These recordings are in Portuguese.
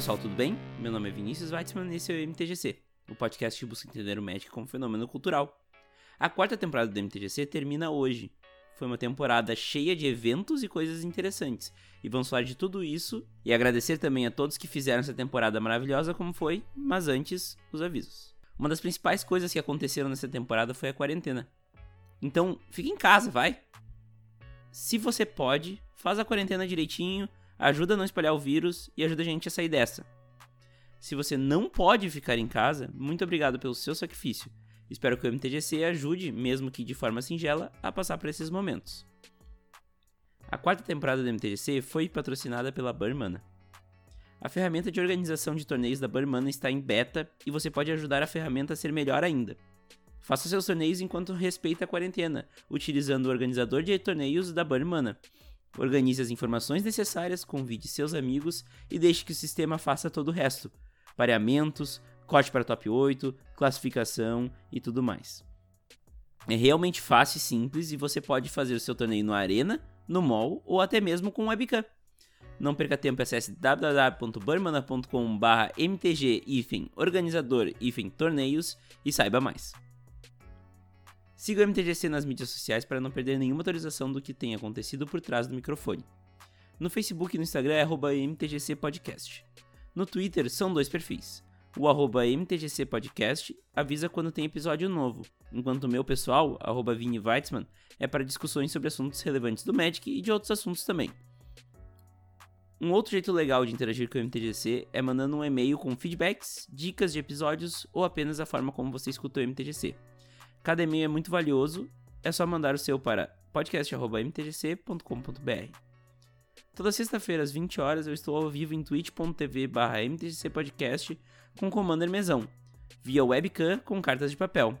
Pessoal, tudo bem? Meu nome é Vinícius Weitzman e esse é o MTGC, o podcast que busca entender o Magic como fenômeno cultural. A quarta temporada do MTGC termina hoje. Foi uma temporada cheia de eventos e coisas interessantes. E vamos falar de tudo isso e agradecer também a todos que fizeram essa temporada maravilhosa como foi, mas antes, os avisos. Uma das principais coisas que aconteceram nessa temporada foi a quarentena. Então, fica em casa, vai. Se você pode, faz a quarentena direitinho, ajuda a não espalhar o vírus e ajuda a gente a sair dessa. Se você não pode ficar em casa, muito obrigado pelo seu sacrifício. Espero que o MTGC ajude, mesmo que de forma singela, a passar por esses momentos. A quarta temporada do MTGC foi patrocinada pela Burmana. A ferramenta de organização de torneios da Burmana está em beta e você pode ajudar a ferramenta a ser melhor ainda. Faça seus torneios enquanto respeita a quarentena, utilizando o organizador de torneios da Burmana. Organize as informações necessárias, convide seus amigos e deixe que o sistema faça todo o resto. Pareamentos, corte para top 8, classificação e tudo mais. É realmente fácil e simples e você pode fazer o seu torneio no Arena, no mall ou até mesmo com webcam. Não perca tempo, acesse www.burmana.com.br mtg organizador torneios e saiba mais. Siga o MTGC nas mídias sociais para não perder nenhuma atualização do que tem acontecido por trás do microfone. No Facebook e no Instagram é arroba MTGC Podcast. No Twitter são dois perfis. O arroba MTGC Podcast avisa quando tem episódio novo, enquanto o meu pessoal, arroba Vini Weitzman, é para discussões sobre assuntos relevantes do Magic e de outros assuntos também. Um outro jeito legal de interagir com o MTGC é mandando um e-mail com feedbacks, dicas de episódios ou apenas a forma como você escuta o MTGC. Cada e-mail é muito valioso, é só mandar o seu para podcast.mtgc.com.br. Toda sexta-feira às 20 horas eu estou ao vivo em twitch.tv/mtgcpodcast com Commander Mesão, via webcam com cartas de papel.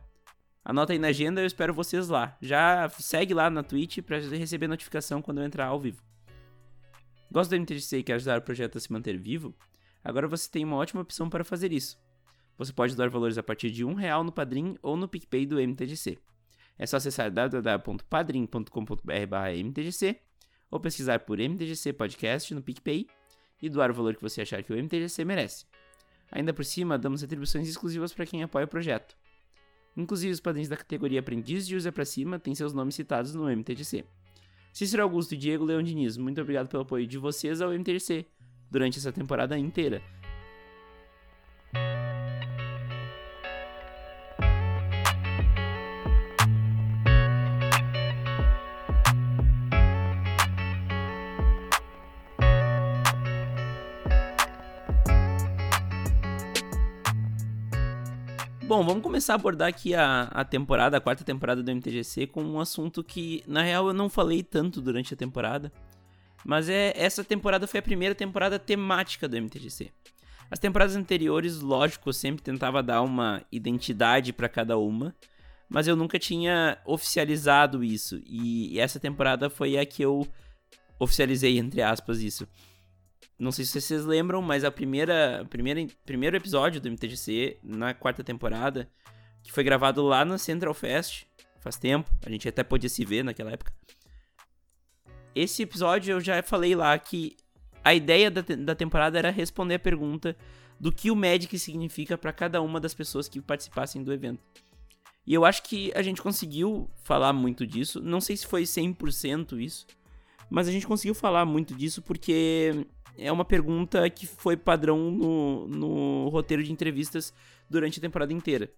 Anota aí na agenda, eu espero vocês lá. Já segue lá na Twitch para receber notificação quando eu entrar ao vivo. Gosta do MTGC e quer ajudar o projeto a se manter vivo? Agora você tem uma ótima opção para fazer isso. Você pode dar valores a partir de um real no Padrim ou no PicPay do MTGC. É só acessar www.padrim.com.br/mtgc ou pesquisar por MTGC Podcast no PicPay e doar o valor que você achar que o MTGC merece. Ainda por cima, damos atribuições exclusivas para quem apoia o projeto. Inclusive, os padrinhos da categoria Aprendiz de Usa para Cima têm seus nomes citados no MTGC. Cícero Augusto e Diego Leão Diniz, muito obrigado pelo apoio de vocês ao MTGC durante essa temporada inteira. Bom, vamos começar a abordar aqui a, a temporada, a quarta temporada do MTGC, com um assunto que, na real, eu não falei tanto durante a temporada. Mas é essa temporada foi a primeira temporada temática do MTGC. As temporadas anteriores, lógico, eu sempre tentava dar uma identidade para cada uma, mas eu nunca tinha oficializado isso. E essa temporada foi a que eu oficializei, entre aspas, isso. Não sei se vocês lembram, mas a primeira, a primeira primeiro episódio do MTGC na quarta temporada, que foi gravado lá no Central Fest, faz tempo, a gente até podia se ver naquela época. Esse episódio eu já falei lá que a ideia da, da temporada era responder a pergunta do que o Magic significa para cada uma das pessoas que participassem do evento. E eu acho que a gente conseguiu falar muito disso. Não sei se foi 100% isso, mas a gente conseguiu falar muito disso porque é uma pergunta que foi padrão no, no roteiro de entrevistas durante a temporada inteira.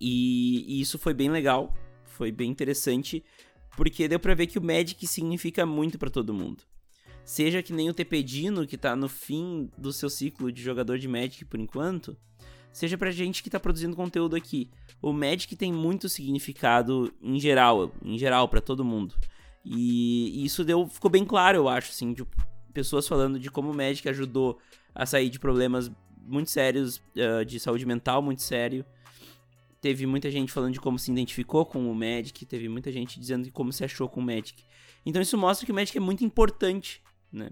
E, e, isso foi bem legal, foi bem interessante, porque deu pra ver que o Magic significa muito para todo mundo. Seja que nem o Tepedino, que tá no fim do seu ciclo de jogador de Magic por enquanto, seja pra gente que tá produzindo conteúdo aqui. O Magic tem muito significado em geral, em geral para todo mundo. E, e isso deu, ficou bem claro, eu acho, assim, tipo, pessoas falando de como o Magic ajudou a sair de problemas muito sérios uh, de saúde mental, muito sério. Teve muita gente falando de como se identificou com o Magic, teve muita gente dizendo de como se achou com o Magic. Então isso mostra que o Magic é muito importante, né?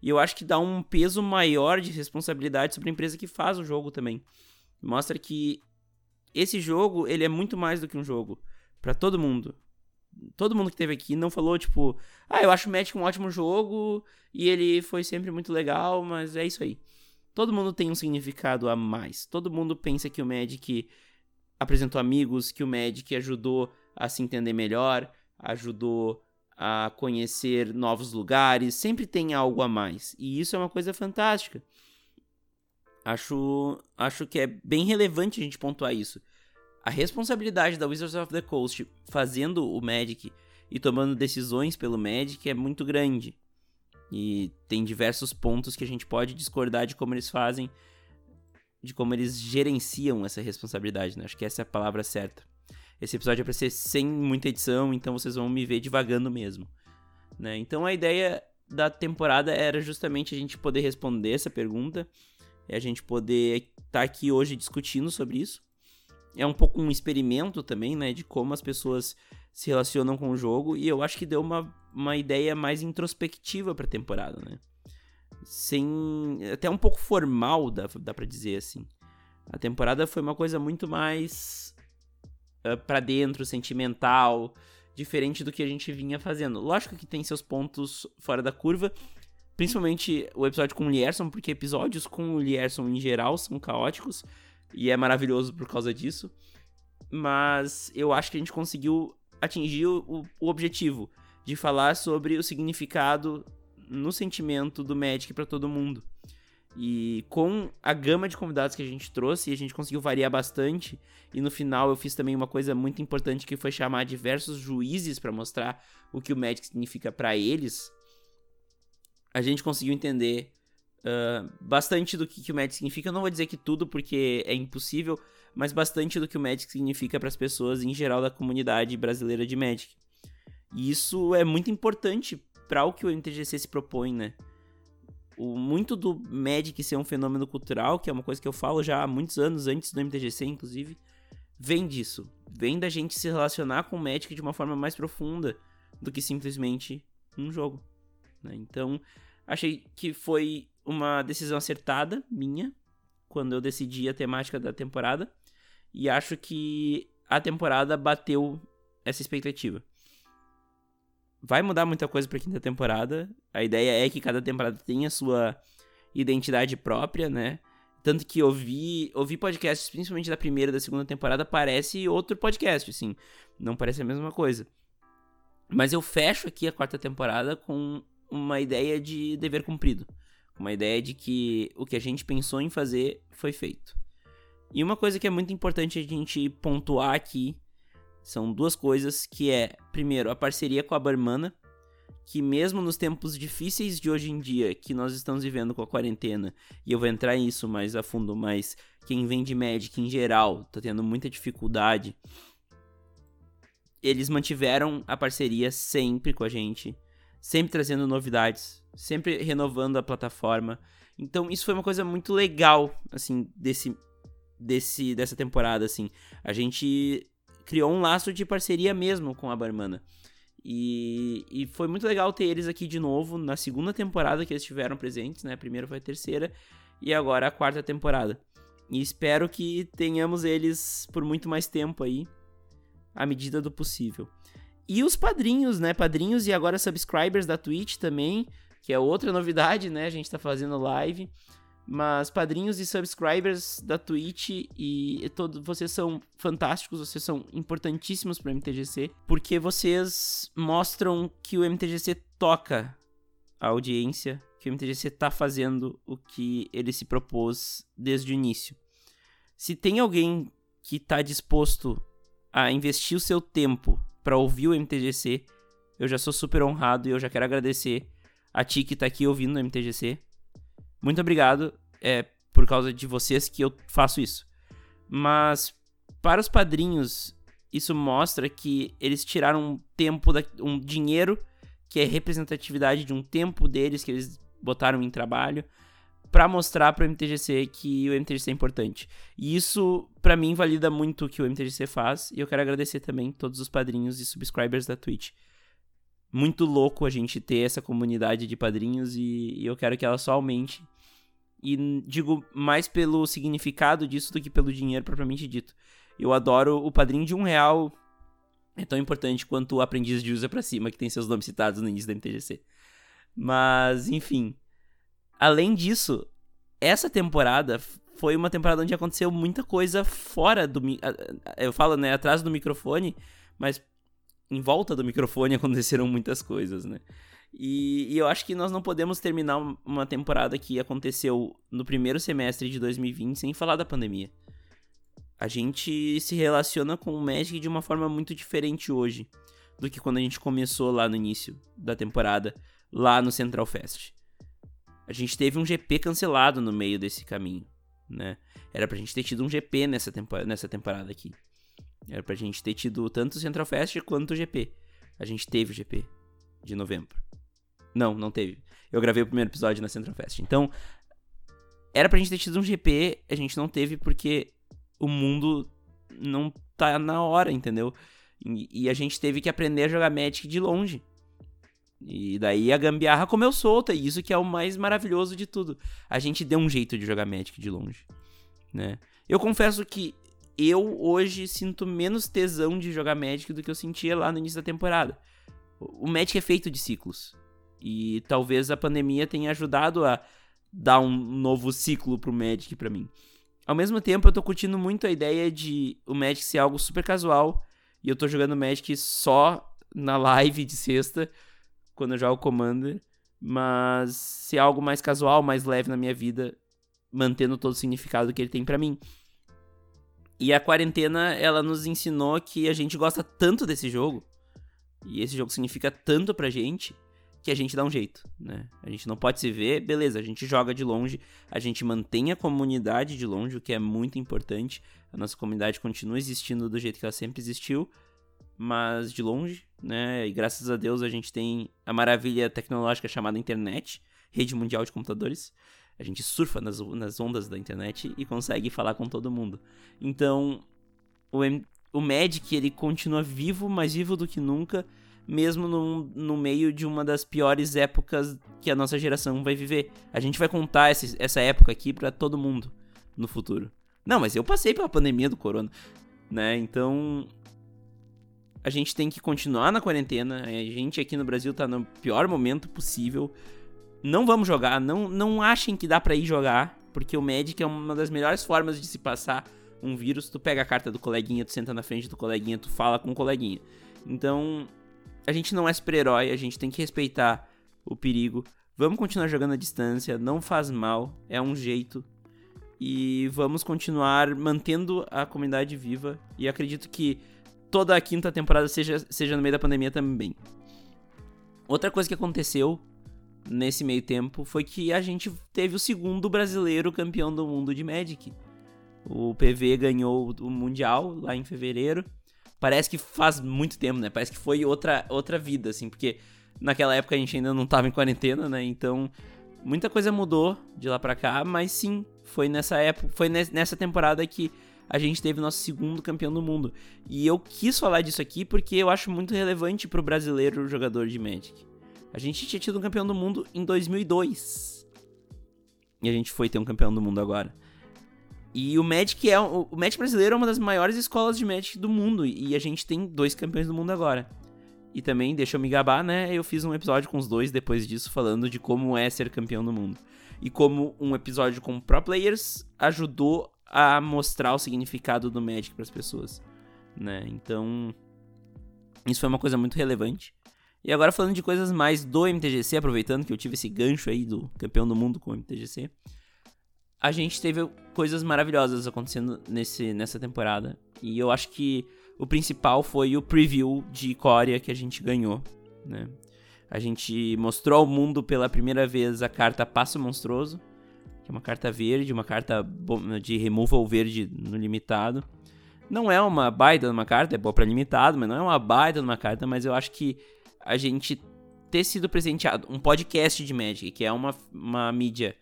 E eu acho que dá um peso maior de responsabilidade sobre a empresa que faz o jogo também. Mostra que esse jogo, ele é muito mais do que um jogo para todo mundo. Todo mundo que teve aqui não falou, tipo, ah, eu acho o Magic um ótimo jogo e ele foi sempre muito legal, mas é isso aí. Todo mundo tem um significado a mais. Todo mundo pensa que o Magic apresentou amigos, que o Magic ajudou a se entender melhor, ajudou a conhecer novos lugares, sempre tem algo a mais. E isso é uma coisa fantástica. Acho, acho que é bem relevante a gente pontuar isso. A responsabilidade da Wizards of the Coast fazendo o Magic e tomando decisões pelo Magic é muito grande. E tem diversos pontos que a gente pode discordar de como eles fazem, de como eles gerenciam essa responsabilidade, né? Acho que essa é a palavra certa. Esse episódio é pra ser sem muita edição, então vocês vão me ver divagando mesmo. Né? Então a ideia da temporada era justamente a gente poder responder essa pergunta, é a gente poder estar tá aqui hoje discutindo sobre isso. É um pouco um experimento também, né, de como as pessoas se relacionam com o jogo, e eu acho que deu uma, uma ideia mais introspectiva pra temporada, né? Sem. até um pouco formal, dá, dá pra dizer assim. A temporada foi uma coisa muito mais uh, pra dentro, sentimental, diferente do que a gente vinha fazendo. Lógico que tem seus pontos fora da curva, principalmente o episódio com o Lierson, porque episódios com o Lierson em geral são caóticos e é maravilhoso por causa disso. Mas eu acho que a gente conseguiu atingir o, o objetivo de falar sobre o significado no sentimento do Magic para todo mundo. E com a gama de convidados que a gente trouxe, a gente conseguiu variar bastante. E no final eu fiz também uma coisa muito importante que foi chamar diversos juízes para mostrar o que o Magic significa para eles. A gente conseguiu entender uh, bastante do que, que o Magic significa. Eu não vou dizer que tudo, porque é impossível, mas bastante do que o Magic significa para as pessoas em geral da comunidade brasileira de Magic. E isso é muito importante para o que o MTGC se propõe, né? o, muito do Magic ser um fenômeno cultural, que é uma coisa que eu falo já há muitos anos, antes do MTGC, inclusive, vem disso. Vem da gente se relacionar com o Magic de uma forma mais profunda do que simplesmente um jogo. Né? Então, achei que foi uma decisão acertada minha quando eu decidi a temática da temporada. E acho que a temporada bateu essa expectativa. Vai mudar muita coisa pra quinta temporada. A ideia é que cada temporada tenha sua identidade própria, né? Tanto que ouvir, ouvir podcasts, principalmente da primeira e da segunda temporada, parece outro podcast, assim. Não parece a mesma coisa. Mas eu fecho aqui a quarta temporada com uma ideia de dever cumprido. Uma ideia de que o que a gente pensou em fazer foi feito. E uma coisa que é muito importante a gente pontuar aqui são duas coisas que é, primeiro, a parceria com a Barmana, que mesmo nos tempos difíceis de hoje em dia, que nós estamos vivendo com a quarentena, e eu vou entrar nisso mais a fundo, mas quem vende Magic em geral tá tendo muita dificuldade, eles mantiveram a parceria sempre com a gente, sempre trazendo novidades, sempre renovando a plataforma. Então isso foi uma coisa muito legal, assim, desse desse dessa temporada assim. A gente criou um laço de parceria mesmo com a Barmana. E, e foi muito legal ter eles aqui de novo na segunda temporada que eles estiveram presentes, né? A primeira foi a terceira e agora a quarta temporada. E espero que tenhamos eles por muito mais tempo aí, à medida do possível. E os padrinhos, né? Padrinhos e agora subscribers da Twitch também, que é outra novidade, né? A gente tá fazendo live. Mas padrinhos e subscribers da Twitch e, e todo, vocês são fantásticos, vocês são importantíssimos para o MTGC, porque vocês mostram que o MTGC toca a audiência, que o MTGC tá fazendo o que ele se propôs desde o início. Se tem alguém que tá disposto a investir o seu tempo para ouvir o MTGC, eu já sou super honrado e eu já quero agradecer a ti que tá aqui ouvindo o MTGC. Muito obrigado. É por causa de vocês que eu faço isso. Mas para os padrinhos, isso mostra que eles tiraram um tempo, da, um dinheiro que é representatividade de um tempo deles que eles botaram em trabalho para mostrar para o MTGC que o MTGC é importante. E isso para mim valida muito o que o MTGC faz e eu quero agradecer também todos os padrinhos e subscribers da Twitch. Muito louco a gente ter essa comunidade de padrinhos e, e eu quero que ela só aumente e digo mais pelo significado disso do que pelo dinheiro propriamente dito. Eu adoro o padrinho de um real. é tão importante quanto o aprendiz de usa para cima, que tem seus nomes citados no início da MTGC. Mas, enfim. Além disso, essa temporada foi uma temporada onde aconteceu muita coisa fora do. Eu falo, né, atrás do microfone, mas em volta do microfone aconteceram muitas coisas, né? E, e, eu acho que nós não podemos terminar uma temporada que aconteceu no primeiro semestre de 2020 sem falar da pandemia. A gente se relaciona com o Magic de uma forma muito diferente hoje do que quando a gente começou lá no início da temporada, lá no Central Fest. A gente teve um GP cancelado no meio desse caminho, né? Era pra gente ter tido um GP nessa, tempo nessa temporada aqui. Era pra gente ter tido tanto o Central Fest quanto o GP. A gente teve o GP de novembro. Não, não teve. Eu gravei o primeiro episódio na Central Fest. Então, era pra gente ter tido um GP, a gente não teve porque o mundo não tá na hora, entendeu? E, e a gente teve que aprender a jogar Magic de longe. E daí a gambiarra comeu solta, e isso que é o mais maravilhoso de tudo. A gente deu um jeito de jogar Magic de longe, né? Eu confesso que eu hoje sinto menos tesão de jogar Magic do que eu sentia lá no início da temporada. O Magic é feito de ciclos. E talvez a pandemia tenha ajudado a dar um novo ciclo pro Magic para mim. Ao mesmo tempo, eu tô curtindo muito a ideia de o Magic ser algo super casual. E eu tô jogando Magic só na live de sexta, quando eu jogo Commander. Mas ser algo mais casual, mais leve na minha vida, mantendo todo o significado que ele tem para mim. E a quarentena, ela nos ensinou que a gente gosta tanto desse jogo, e esse jogo significa tanto pra gente, que a gente dá um jeito, né? A gente não pode se ver, beleza, a gente joga de longe, a gente mantém a comunidade de longe, o que é muito importante. A nossa comunidade continua existindo do jeito que ela sempre existiu, mas de longe, né? E graças a Deus a gente tem a maravilha tecnológica chamada internet, rede mundial de computadores, a gente surfa nas, nas ondas da internet e consegue falar com todo mundo. Então, o, o Magic, ele continua vivo, mais vivo do que nunca, mesmo no, no meio de uma das piores épocas que a nossa geração vai viver. A gente vai contar essa, essa época aqui para todo mundo no futuro. Não, mas eu passei pela pandemia do corona, né? Então, a gente tem que continuar na quarentena. A gente aqui no Brasil tá no pior momento possível não vamos jogar, não, não achem que dá para ir jogar, porque o Magic é uma das melhores formas de se passar um vírus. Tu pega a carta do coleguinha, tu senta na frente do coleguinha, tu fala com o coleguinha. Então, a gente não é super-herói, a gente tem que respeitar o perigo. Vamos continuar jogando à distância, não faz mal, é um jeito. E vamos continuar mantendo a comunidade viva. E acredito que toda a quinta temporada seja, seja no meio da pandemia também. Outra coisa que aconteceu nesse meio tempo foi que a gente teve o segundo brasileiro campeão do mundo de Magic. O PV ganhou o Mundial lá em fevereiro. Parece que faz muito tempo, né? Parece que foi outra, outra vida, assim, porque naquela época a gente ainda não tava em quarentena, né? Então, muita coisa mudou de lá pra cá, mas sim, foi nessa época, foi nessa temporada que a gente teve nosso segundo campeão do mundo. E eu quis falar disso aqui porque eu acho muito relevante pro brasileiro jogador de Magic. A gente tinha tido um campeão do mundo em 2002. E a gente foi ter um campeão do mundo agora. E o Magic é o Magic brasileiro é uma das maiores escolas de Magic do mundo e a gente tem dois campeões do mundo agora. E também, deixa eu me gabar, né? Eu fiz um episódio com os dois depois disso falando de como é ser campeão do mundo. E como um episódio com pro players ajudou a mostrar o significado do Magic para as pessoas, né? Então, isso foi uma coisa muito relevante. E agora falando de coisas mais do MTGC, aproveitando que eu tive esse gancho aí do campeão do mundo com o MTGC, a gente teve coisas maravilhosas acontecendo nesse, nessa temporada. E eu acho que o principal foi o preview de Coreia que a gente ganhou, né? A gente mostrou ao mundo pela primeira vez a carta Passo Monstruoso, que é uma carta verde, uma carta de removal verde no limitado. Não é uma baita numa carta, é boa pra limitado, mas não é uma baita numa carta, mas eu acho que a gente ter sido presenteado um podcast de Magic, que é uma, uma mídia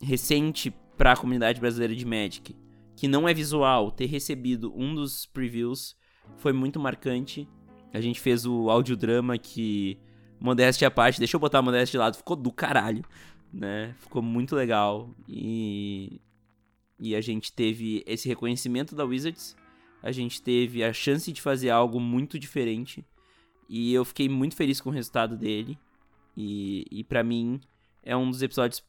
recente para a comunidade brasileira de Magic, que não é visual, ter recebido um dos previews foi muito marcante. A gente fez o audiodrama que, modéstia à parte, deixa eu botar a modéstia de lado, ficou do caralho, né? Ficou muito legal e, e a gente teve esse reconhecimento da Wizards a gente teve a chance de fazer algo muito diferente. E eu fiquei muito feliz com o resultado dele. E, e para mim é um dos episódios,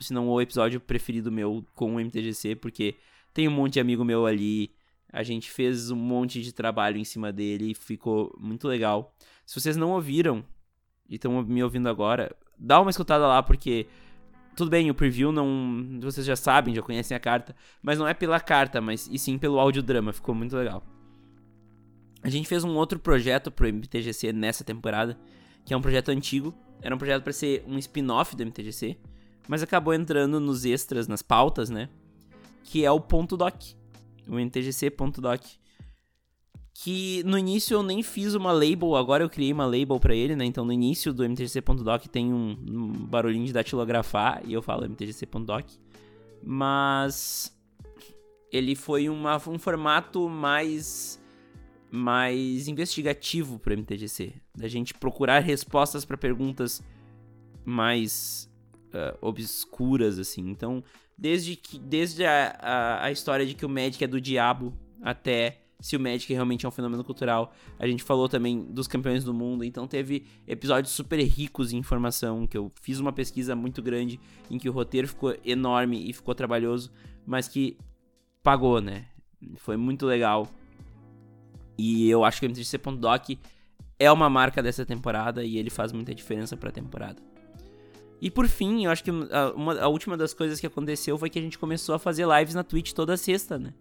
se não o episódio preferido meu com o MTGC, porque tem um monte de amigo meu ali. A gente fez um monte de trabalho em cima dele e ficou muito legal. Se vocês não ouviram e estão me ouvindo agora, dá uma escutada lá, porque tudo bem, o preview não. Vocês já sabem, já conhecem a carta. Mas não é pela carta, mas e sim pelo audiodrama. Ficou muito legal. A gente fez um outro projeto pro MTGC nessa temporada, que é um projeto antigo. Era um projeto para ser um spin-off do MTGC, mas acabou entrando nos extras, nas pautas, né? Que é o ponto doc. O MTGC.doc que no início eu nem fiz uma label, agora eu criei uma label para ele, né? Então no início do mtgc.doc tem um, um, barulhinho de datilografar e eu falo mtgc.doc. Mas ele foi uma, um formato mais mais investigativo para MTGC, da gente procurar respostas para perguntas mais uh, obscuras assim. Então, desde que desde a, a, a história de que o Magic é do diabo até se o Magic realmente é um fenômeno cultural. A gente falou também dos campeões do mundo, então teve episódios super ricos em informação, que eu fiz uma pesquisa muito grande em que o roteiro ficou enorme e ficou trabalhoso, mas que pagou, né? Foi muito legal. E eu acho que o MTGC.doc é uma marca dessa temporada e ele faz muita diferença para a temporada. E por fim, eu acho que a, uma, a última das coisas que aconteceu foi que a gente começou a fazer lives na Twitch toda sexta, né?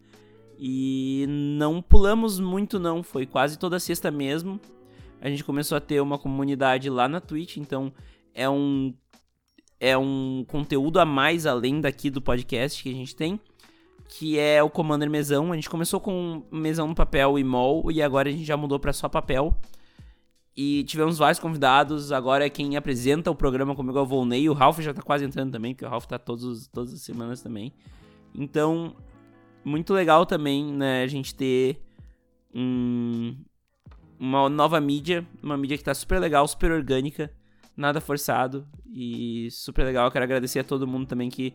E não pulamos muito não, foi quase toda sexta mesmo. A gente começou a ter uma comunidade lá na Twitch, então é um é um conteúdo a mais além daqui do podcast que a gente tem, que é o Commander Mesão. A gente começou com mesão no papel e mol e agora a gente já mudou para só papel. E tivemos vários convidados. Agora é quem apresenta o programa comigo é o Volney. O Ralph já tá quase entrando também, porque o Ralph tá todos, todas as semanas também. Então, muito legal também, né, a gente ter um, uma nova mídia, uma mídia que tá super legal, super orgânica, nada forçado e super legal. Eu quero agradecer a todo mundo também que,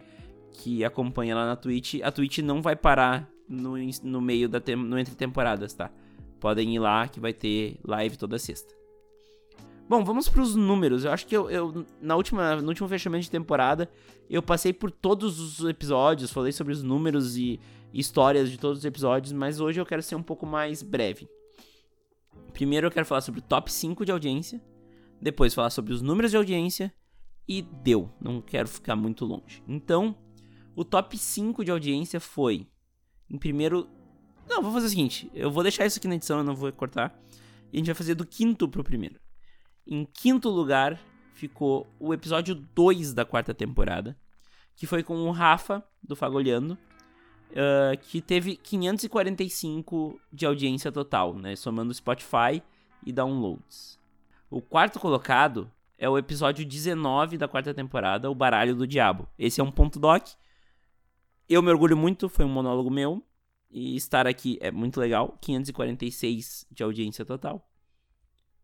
que acompanha lá na Twitch. A Twitch não vai parar no, no meio da no entre temporadas, tá? Podem ir lá que vai ter live toda sexta. Bom, vamos para os números. Eu acho que eu, eu, na última, no último fechamento de temporada eu passei por todos os episódios, falei sobre os números e histórias de todos os episódios, mas hoje eu quero ser um pouco mais breve. Primeiro eu quero falar sobre o top 5 de audiência, depois falar sobre os números de audiência e deu, não quero ficar muito longe. Então, o top 5 de audiência foi em primeiro, não, vou fazer o seguinte, eu vou deixar isso aqui na edição, eu não vou cortar. E a gente vai fazer do quinto pro primeiro. Em quinto lugar ficou o episódio 2 da quarta temporada, que foi com o Rafa do Fagolhando uh, que teve 545 de audiência total, né? Somando Spotify e downloads. O quarto colocado é o episódio 19 da quarta temporada, O Baralho do Diabo. Esse é um ponto doc. Eu me orgulho muito, foi um monólogo meu. E estar aqui é muito legal. 546 de audiência total.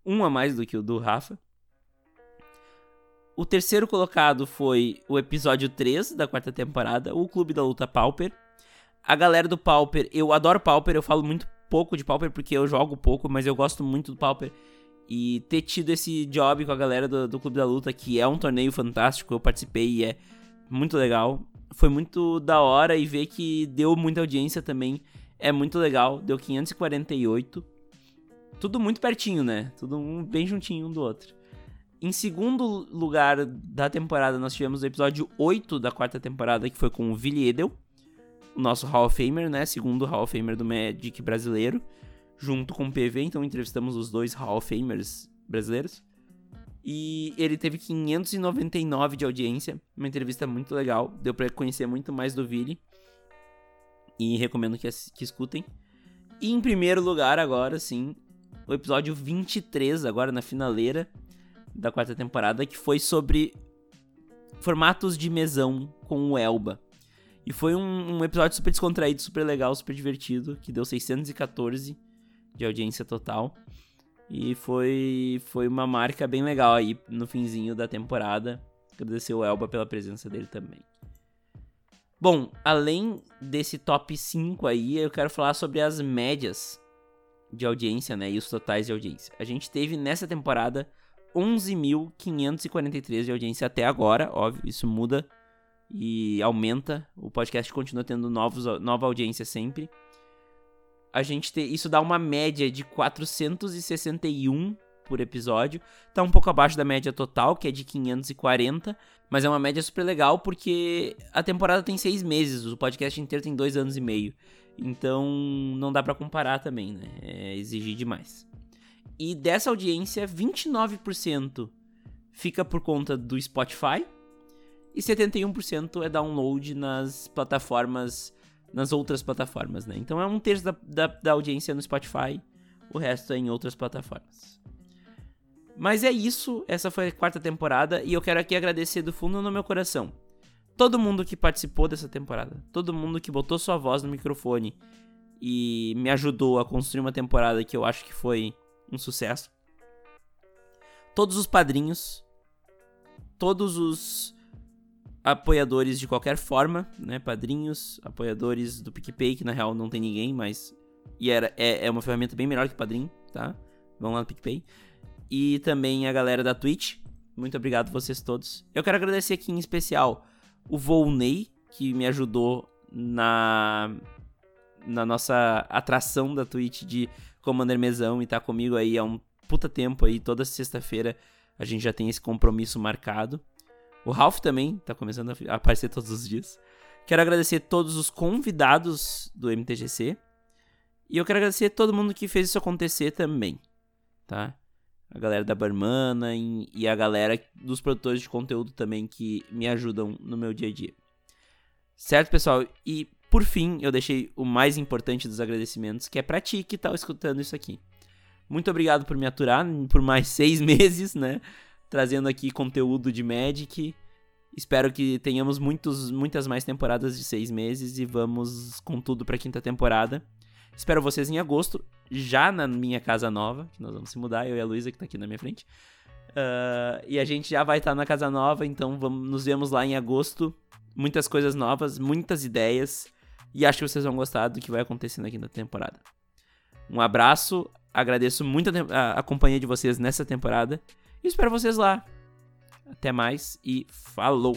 Um a mais do que o do Rafa. O terceiro colocado foi o episódio 3 da quarta temporada, O Clube da Luta Pauper. A galera do Pauper, eu adoro Pauper, eu falo muito pouco de Pauper porque eu jogo pouco, mas eu gosto muito do Pauper. E ter tido esse job com a galera do, do Clube da Luta, que é um torneio fantástico, eu participei e é muito legal. Foi muito da hora e ver que deu muita audiência também é muito legal. Deu 548. Tudo muito pertinho, né? Tudo um, bem juntinho um do outro. Em segundo lugar da temporada, nós tivemos o episódio 8 da quarta temporada, que foi com o Vili Edel o nosso Hall of Famer, né? Segundo Hall of Famer do Magic brasileiro, junto com o PV, então entrevistamos os dois Hall of Famers brasileiros. E ele teve 599 de audiência, uma entrevista muito legal, deu para conhecer muito mais do Vili. E recomendo que, que escutem. E em primeiro lugar, agora sim, o episódio 23, agora na finaleira da quarta temporada, que foi sobre formatos de mesão com o Elba. E foi um, um, episódio super descontraído, super legal, super divertido, que deu 614 de audiência total. E foi, foi uma marca bem legal aí no finzinho da temporada. Agradecer o Elba pela presença dele também. Bom, além desse top 5 aí, eu quero falar sobre as médias de audiência, né? E os totais de audiência. A gente teve nessa temporada 11.543 de audiência até agora, óbvio, isso muda e aumenta. O podcast continua tendo novos, nova audiência sempre. A gente te, isso dá uma média de 461 por episódio. Tá um pouco abaixo da média total, que é de 540. Mas é uma média super legal porque a temporada tem seis meses, o podcast inteiro tem dois anos e meio. Então não dá para comparar também, né? É exigir demais. E dessa audiência, 29% fica por conta do Spotify e 71% é download nas plataformas, nas outras plataformas, né? Então é um terço da, da, da audiência no Spotify, o resto é em outras plataformas. Mas é isso, essa foi a quarta temporada e eu quero aqui agradecer do fundo do meu coração. Todo mundo que participou dessa temporada, todo mundo que botou sua voz no microfone e me ajudou a construir uma temporada que eu acho que foi um sucesso. Todos os padrinhos, todos os apoiadores de qualquer forma, né? Padrinhos, apoiadores do PicPay, que na real não tem ninguém, mas. E era, é, é uma ferramenta bem melhor que padrinho, tá? Vão lá no PicPay e também a galera da Twitch. Muito obrigado vocês todos. Eu quero agradecer aqui em especial o Volney, que me ajudou na na nossa atração da Twitch de Commander Mesão e tá comigo aí há um puta tempo aí, toda sexta-feira a gente já tem esse compromisso marcado. O Ralph também tá começando a aparecer todos os dias. Quero agradecer todos os convidados do MTGC. E eu quero agradecer todo mundo que fez isso acontecer também, tá? a galera da Barmana e a galera dos produtores de conteúdo também que me ajudam no meu dia a dia. Certo, pessoal? E por fim, eu deixei o mais importante dos agradecimentos, que é pra ti que tá escutando isso aqui. Muito obrigado por me aturar por mais seis meses, né? Trazendo aqui conteúdo de Magic. Espero que tenhamos muitos, muitas mais temporadas de seis meses e vamos com tudo pra quinta temporada. Espero vocês em agosto, já na minha casa nova, que nós vamos se mudar, eu e a Luísa, que tá aqui na minha frente. Uh, e a gente já vai estar tá na casa nova, então vamos, nos vemos lá em agosto. Muitas coisas novas, muitas ideias. E acho que vocês vão gostar do que vai acontecer na quinta temporada. Um abraço, agradeço muito a, a companhia de vocês nessa temporada. Espero vocês lá. Até mais e falou!